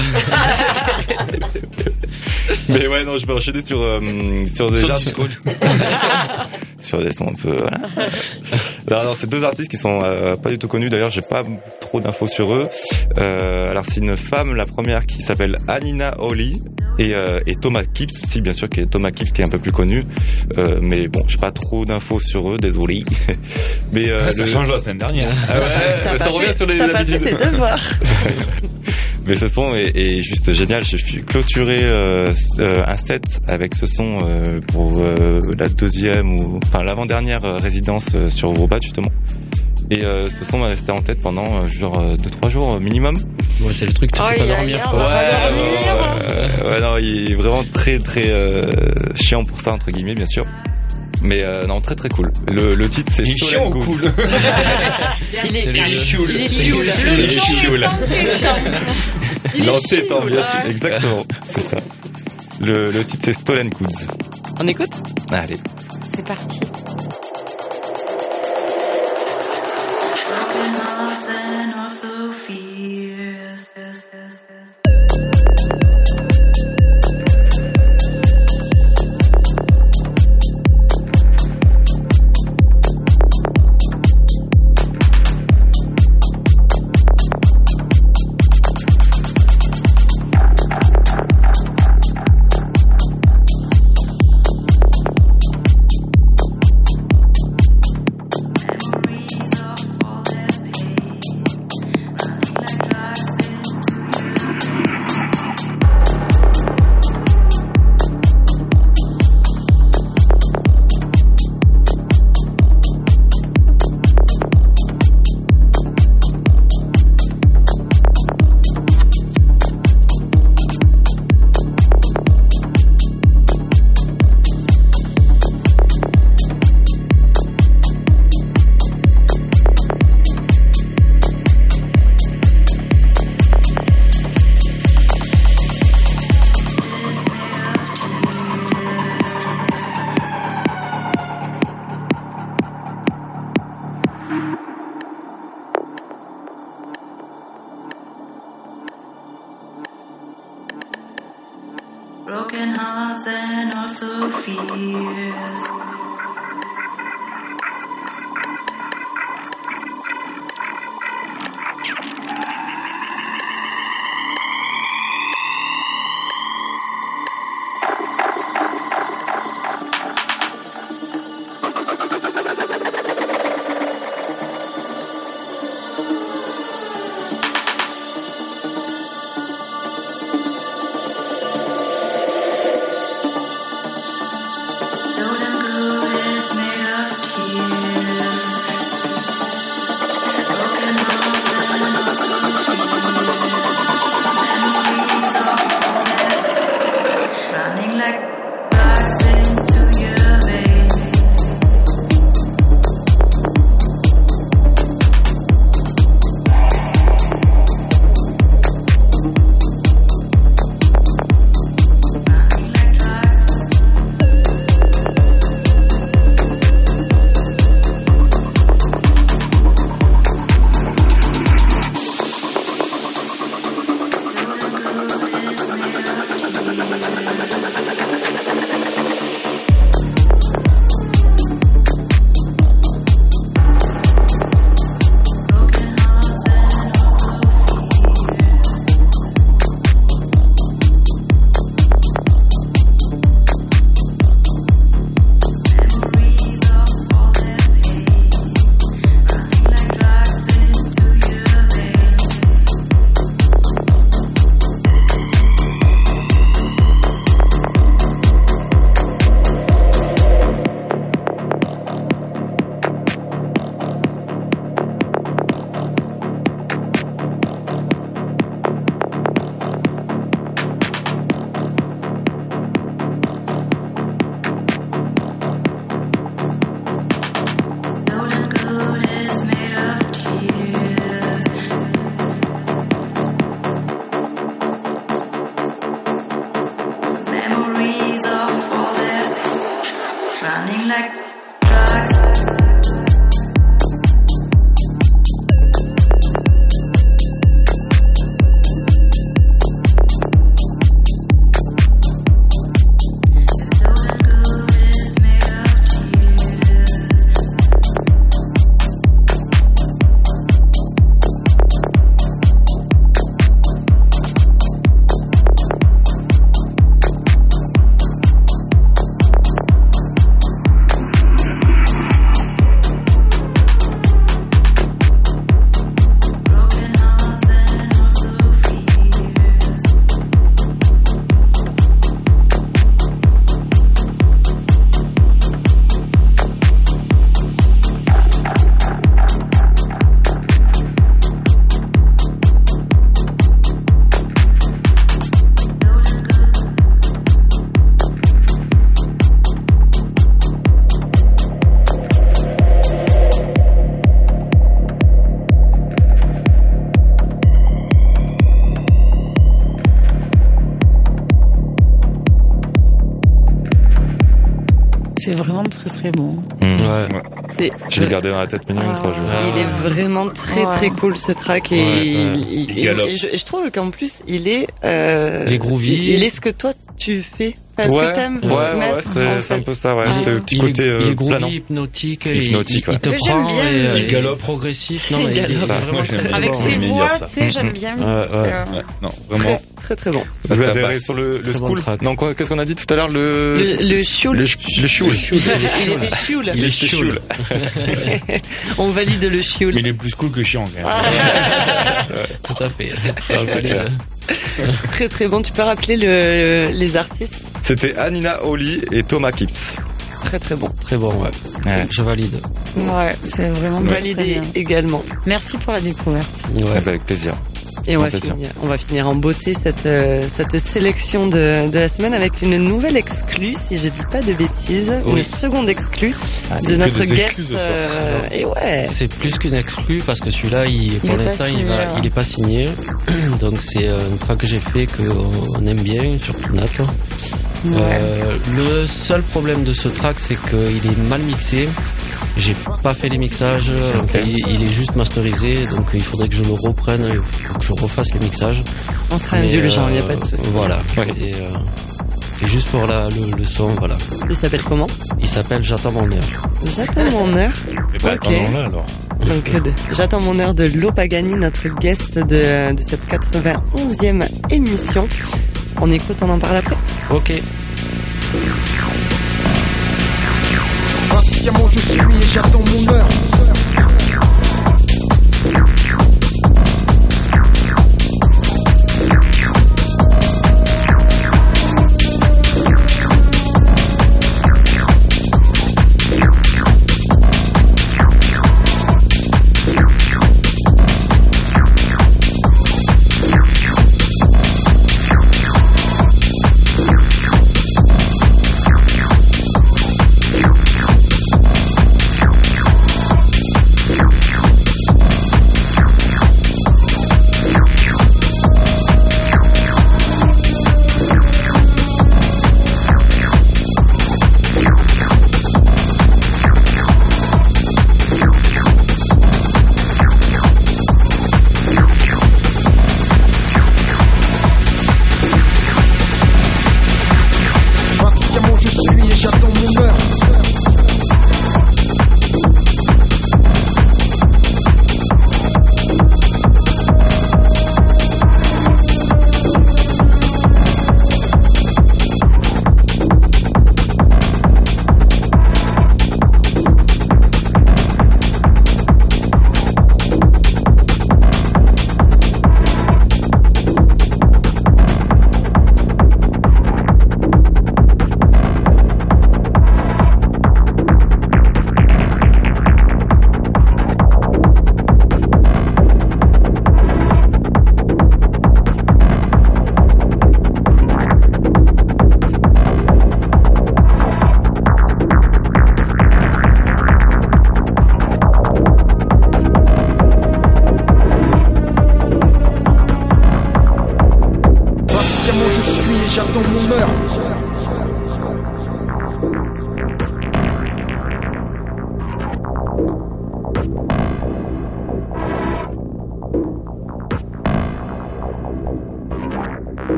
Mais ouais, non, je vais enchaîner sur euh, sur des Sur artistes- sur des sons un peu. Voilà. Alors, alors, c'est deux artistes qui sont euh, pas du tout connus. D'ailleurs, j'ai pas trop d'infos sur eux. Euh, alors, c'est une femme, la première, qui s'appelle Anina Holly. Et, euh, et Thomas Kips, si bien sûr, qui est Thomas Kips qui est un peu plus connu, euh, mais bon, j'ai pas trop d'infos sur eux, désolé. Mais euh, ça le- change la semaine dernière. Ah ouais, ça revient sur les T'as pas fait habitudes. Mais ce son est, est juste génial. J'ai clôturé euh, euh, un set avec ce son euh, pour euh, la deuxième ou enfin l'avant-dernière euh, résidence euh, sur Eurobat justement. Et euh, ce son m'a resté en tête pendant euh, genre euh, deux trois jours minimum. Ouais, c'est le truc, tu peux Oh, dormir. quoi. Pas dormir. ouais, ouais, non, il est vraiment très très euh, chiant pour ça entre guillemets bien sûr. Mais euh, non, très très cool. Le, le titre c'est Il est Stolen Goods. cool Il est, il est. Il est C'est choule. le- Il est L'entêtant, bien sûr, exactement, c'est ça. Le, le titre c'est Stolen Goods. On écoute? Allez. C'est parti. C'est- Je l'ai gardé dans la tête minimum trois jours. Ah Il est ouais. vraiment très très cool ce track et, Ouais, il- il- Il galope. et je, trouve qu'en plus il est euh, Il est groovy. Il, il est ce que toi tu fais, enfin, ce ouais, que t'aimes ouais, ouais, mettre, ouais, en c'est c'est fait. un peu ça, ouais. Ah. C'est le petit il côté est, il euh, est groovy, planant. hypnotique, Hypnotique, il, ouais. il te Que j'aime prend bien. et, euh, Il galope. progressif. Non, Il mais il galope. vraiment Moi. Avec ses voix, tu sais, j'aime bien. Ouais, ouais. Euh, Ouais, non, Très vraiment. Très très bon. Vous Ça adhérez sur le, le Très bon school. Non, quoi, qu'est-ce qu'on a dit tout à l'heure Le... Le, le chioul. Le, ch- le chioul. il est chioul. On valide le chioul. Mais il est plus cool que chiant, quand même. Tout à fait. c'est clair. Très très bon. Tu peux rappeler le, les artistes C'était Anina Oli et Thomas Kips. Très très bon. Très bon, ouais. Ouais. Je valide. Ouais, c'est vraiment Validé également. Merci pour la découverte. Ouais. Avec plaisir. Et on va, finir, on va finir en beauté cette, euh, cette sélection de, de la semaine avec une nouvelle exclue, si je dis pas de bêtises, Oui. une seconde exclue Ah, de notre guest. euh, et ouais. C'est plus qu'une exclue parce que celui-là, il, pour l'instant, il va, il est pas signé. Donc c'est euh, un track que j'ai fait que on aime bien sur Euh, le seul problème de ce track, c'est qu'il est mal mixé. J'ai pas fait les mixages, il, il est juste masterisé, donc il faudrait que je le reprenne, il faut que je refasse les mixages. On sera Mais, indulgent, il n'y a euh, pas de souci. Voilà. Ouais. Et, euh, et juste pour la, le, le son, voilà. Il s'appelle comment? Il s'appelle J'attends mon heure. J'attends mon heure. Ok. attendons-le, alors. Donc, j'attends mon heure de Lopagani, notre guest de, de cette 91e émission. On écoute, on en parle après. Ok. Impatiemment je suis et j'attends mon heure.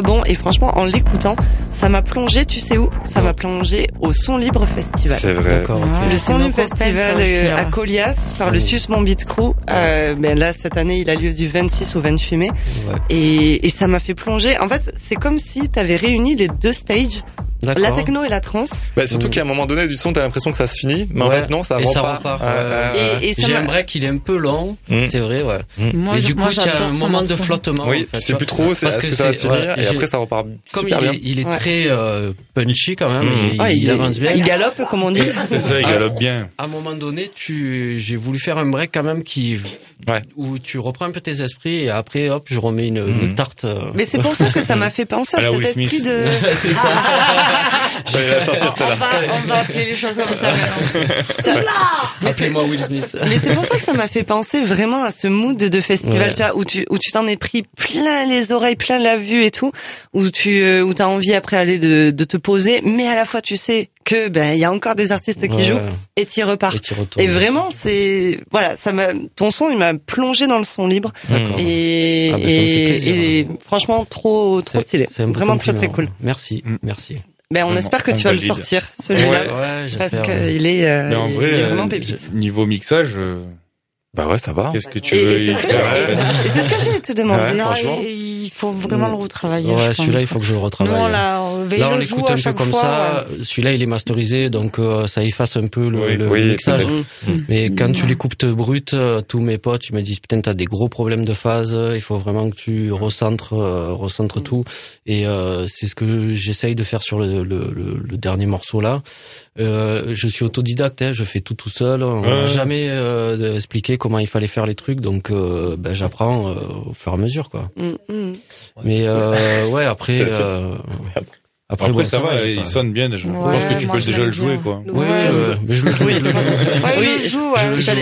Bon et franchement en l'écoutant, ça m'a plongé, tu sais où? Ça m'a plongé au Son Libre Festival. C'est vrai. Le Son Libre Festival euh, à. Colias par le Mm. Sus Mon Beat Crew. Euh, ben là cette année il a lieu du 26 au 28 mai Ouais. et, et ça m'a fait plonger. En fait c'est comme si tu avais réuni les deux stages, la techno et la trance. Bah, surtout qu'à un moment donné du son, t'as l'impression que ça se finit, mais Ouais. maintenant ça Et ça. Et, et ça J'ai m'a- un break, il est un peu long, Mm. c'est vrai, ouais. Moi, et je- du coup, moi, il y a un ce moment de flottement. Oui, en fait, tu sais tu plus trop, c'est Parce est-ce que que ça va se c'est- finir, ouais, et après ça repart Comme super il bien. est, il est très euh, punchy quand même, Mm. Ouais, il, avance bien. il galope comme on dit. C'est ça, il Ah. galope bien. À un moment donné, tu, j'ai voulu faire un break quand même qui, Ouais. où tu reprends un peu tes esprits et après, hop, je remets une, une tarte. euh, Mais c'est pour ça que ça m'a fait penser À cet Will esprit Smith. de. c'est ça. J'allais la sortir On celle-là. va, on va appeler les choses comme ça maintenant. Appelez-moi Will Smith. Mais c'est pour ça que ça m'a fait penser vraiment à ce mood de festival, Ouais. tu vois, où tu où tu t'en es pris plein les oreilles, plein la vue et tout, où tu euh, où t'as envie après aller de, de te poser, mais à la fois tu sais que ben il y a encore des artistes qui Ouais. jouent et t'y repars. Et tu retournes. Et vraiment c'est voilà, ça m'a ton son il m'a plongé dans le son libre D'accord. et Ah, ben, fait et, et franchement trop trop stylé, vraiment très très cool. Merci, Mm. merci. Ben on Vraiment, espère que on tu vas le sortir celui-là Ouais, parce j'espère. qu'il est, euh, en il est euh, vraiment pépite. niveau mixage, euh, Bah ouais, ça va. qu'est-ce que tu Et, veux et c'est ce que j'ai te demander. Ouais. Non, franchement. il il faut vraiment le retravailler. Ouais, celui-là, il faut que je le retravaille. on l'a, on Là, on l'écoute un peu comme fois, ça. Celui-là, il est masterisé, donc euh, ça efface un peu le, Oui. le Oui, mixage. peut-être. Mais quand tu l'écoutes brut, euh, tous mes potes, ils me disent putain, t'as des gros problèmes de phase. Il faut vraiment que tu recentres, euh, recentres tout. Et euh, c'est ce que j'essaye de faire sur le, le, le, le dernier morceau là. Euh, je suis autodidacte, hein, je fais tout tout seul. On m'a Ouais. jamais euh, expliqué comment il fallait faire les trucs, donc euh, ben, j'apprends euh, au fur et à mesure, quoi. Mm, mm. Mais euh, ouais, après. Euh, Après, bon, ça, va, il sonne bien déjà. Ouais, je pense que tu peux déjà le jouer, quoi. Oui, Ouais. euh, mais je le joue, je le joue. Ouais, Oui, joue.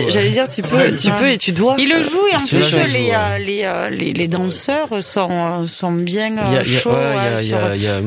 J'allais dire, tu peux, tu peux et tu dois. Il le joue et en plus le les, ouais. euh, les, euh, les les danseurs sont euh, sont bien euh, chauds. il y a, un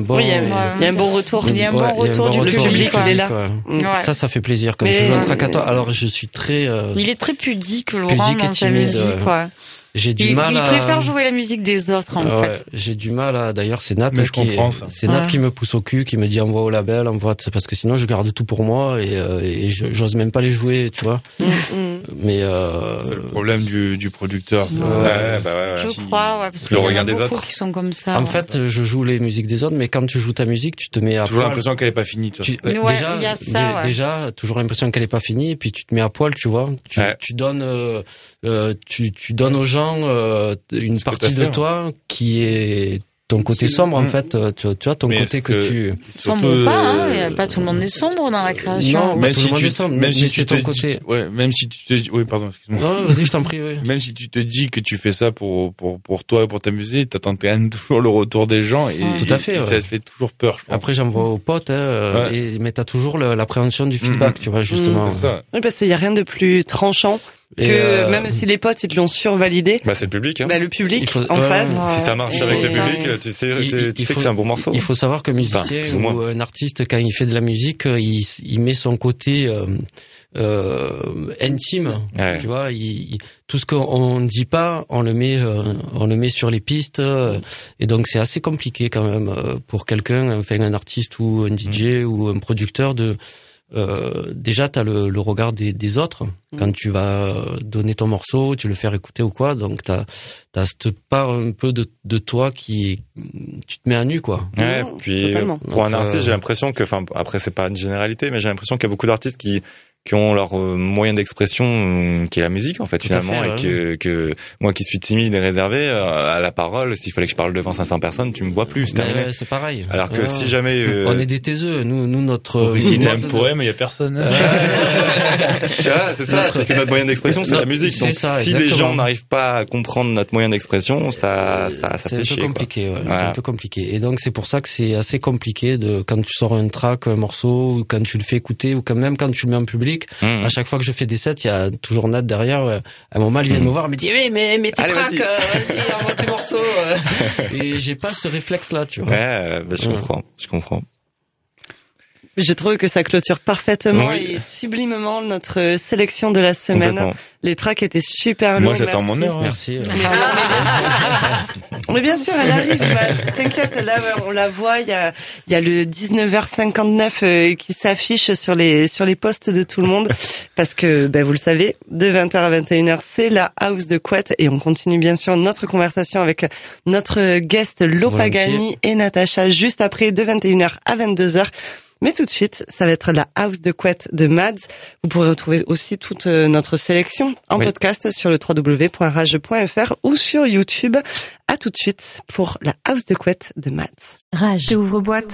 bon. Retour. Il y a un bon retour du public. il est là. Mm. Ça, ça fait plaisir Mais- tu joues un track à toi. Alors, je suis très. euh, Il est très pudique, Laurent, dans sa musique. quoi. J'ai du mal il à. préfère jouer la musique des autres, en Ouais, fait. j'ai du mal à. D'ailleurs, c'est Nat Mais je qui. C'est Nat Ouais. qui me pousse au cul, qui me dit envoie au label, envoie parce que sinon je garde tout pour moi et, euh, et j'ose même pas les jouer, tu vois. Mm, mm. Mais euh, C'est le problème du, du producteur. ça. Ouais. Ouais, bah ouais, Je crois, ouais, parce Le regard des autres. qui sont comme ça. en ouais. fait, je joue les musiques des autres, mais quand tu joues ta musique, tu te mets à Toujours l'impression qu'elle est pas finie, toi. Tu- ouais, Ouais, déjà, il y a ça, déjà, toujours l'impression qu'elle est pas finie, et puis tu te mets à poil, tu vois. Tu, Ouais. tu donnes, euh, euh, tu, tu donnes aux gens euh, une partie de fait, toi qui est ton côté sombre en Mm. fait. euh, Tu, tu vois ton Mais côté que, que- tu. Sombre ou pas, hein, pas tout le monde est sombre dans la création. Non, même tout si le monde tu, est sombre, même mais si c'est tu ton te côté. dis, ouais, même si tu te dis, oui, pardon, excuse-moi. Non, vas-y, je t'en prie. Oui. Même si tu te dis que tu fais ça pour pour pour toi et pour t'amuser, t'attends quand même toujours le retour des gens et, Tout à fait, et ouais. ça se fait toujours peur. Je pense. Après, j'envoie aux potes, hein, Ouais. et, mais t'as toujours l'appréhension du feedback, Mhm. tu vois, justement. c'est ça. Oui, parce qu'il y a rien de plus tranchant que Et, euh, même si les potes ils te l'ont survalidé, Bah c'est le public. Hein. bah, le public faut- en ouais, face. Si ça marche avec le ça- public, tu sais, Il- tu, il- sais que c'est un bon morceau. Il faut savoir que musicien Enfin, ou un artiste, quand il fait de la musique, euh, il, il met son côté, euh, euh, intime. Tu vois, il, tout ce qu'on ne dit pas, on le met, euh, on le met sur les pistes. Euh, et donc c'est assez compliqué quand même euh, pour quelqu'un, enfin un artiste ou un DJ mm. ou un producteur de euh, déjà tu as le, le, regard des, des autres mm. quand tu vas donner ton morceau, tu le faire écouter ou quoi. Donc tu as, as cette part un peu de, de toi qui tu te mets à nu quoi. Ouais, puis pour un artiste, j'ai l'impression que enfin après c'est pas une généralité mais j'ai l'impression qu'il y a beaucoup d'artistes qui qui ont leur euh, moyen d'expression euh, qui est la musique en fait finalement et que, que moi qui suis timide et réservé euh, à la parole s'il fallait que je parle devant 500 personnes tu me vois plus c'est c'est pareil. Alors que si jamais on est des taiseux nous nous notre il un poème il y a personne. Tu vois c'est ça c'est que notre moyen d'expression c'est la musique. Donc si les gens n'arrivent pas à comprendre notre moyen d'expression ça ça ça c'est un peu compliqué ouais. c'est un peu compliqué. Et donc c'est pour ça que c'est assez compliqué de quand tu sors un track un morceau ou quand tu le fais écouter ou quand même quand tu le mets en public Mmh. À chaque fois que je fais des sets, il y a toujours Nat derrière. À un moment, il vient mmh. me voir, il me dit oui, mais mais tes vas-y, euh, envoie tes morceaux. Euh. Et j'ai pas ce réflexe-là, tu vois. Ouais, bah, je comprends, je comprends. Je trouve que ça clôture parfaitement et sublimement notre sélection de la semaine. Les tracks étaient super lourds. Moi, j'attends mon heure. Hein. Merci. Mais, bien sûr, elle arrive. T'inquiète, là, on la voit. Il y a, il y a le 19h59 euh, qui s'affiche sur les sur les postes de tout le monde parce que, ben, vous le savez, de 20h à 21h, c'est la house de Couette et on continue bien sûr notre conversation avec notre guest Lopagani et Natacha juste après de 21h à 22h. Mais tout de suite, ça va être la house de couette de Mads. Vous pourrez retrouver aussi toute euh, notre sélection en podcast sur le www.rage.fr ou sur YouTube. À tout de suite pour la house de couette de Mads. Rage. Ouvre boîte.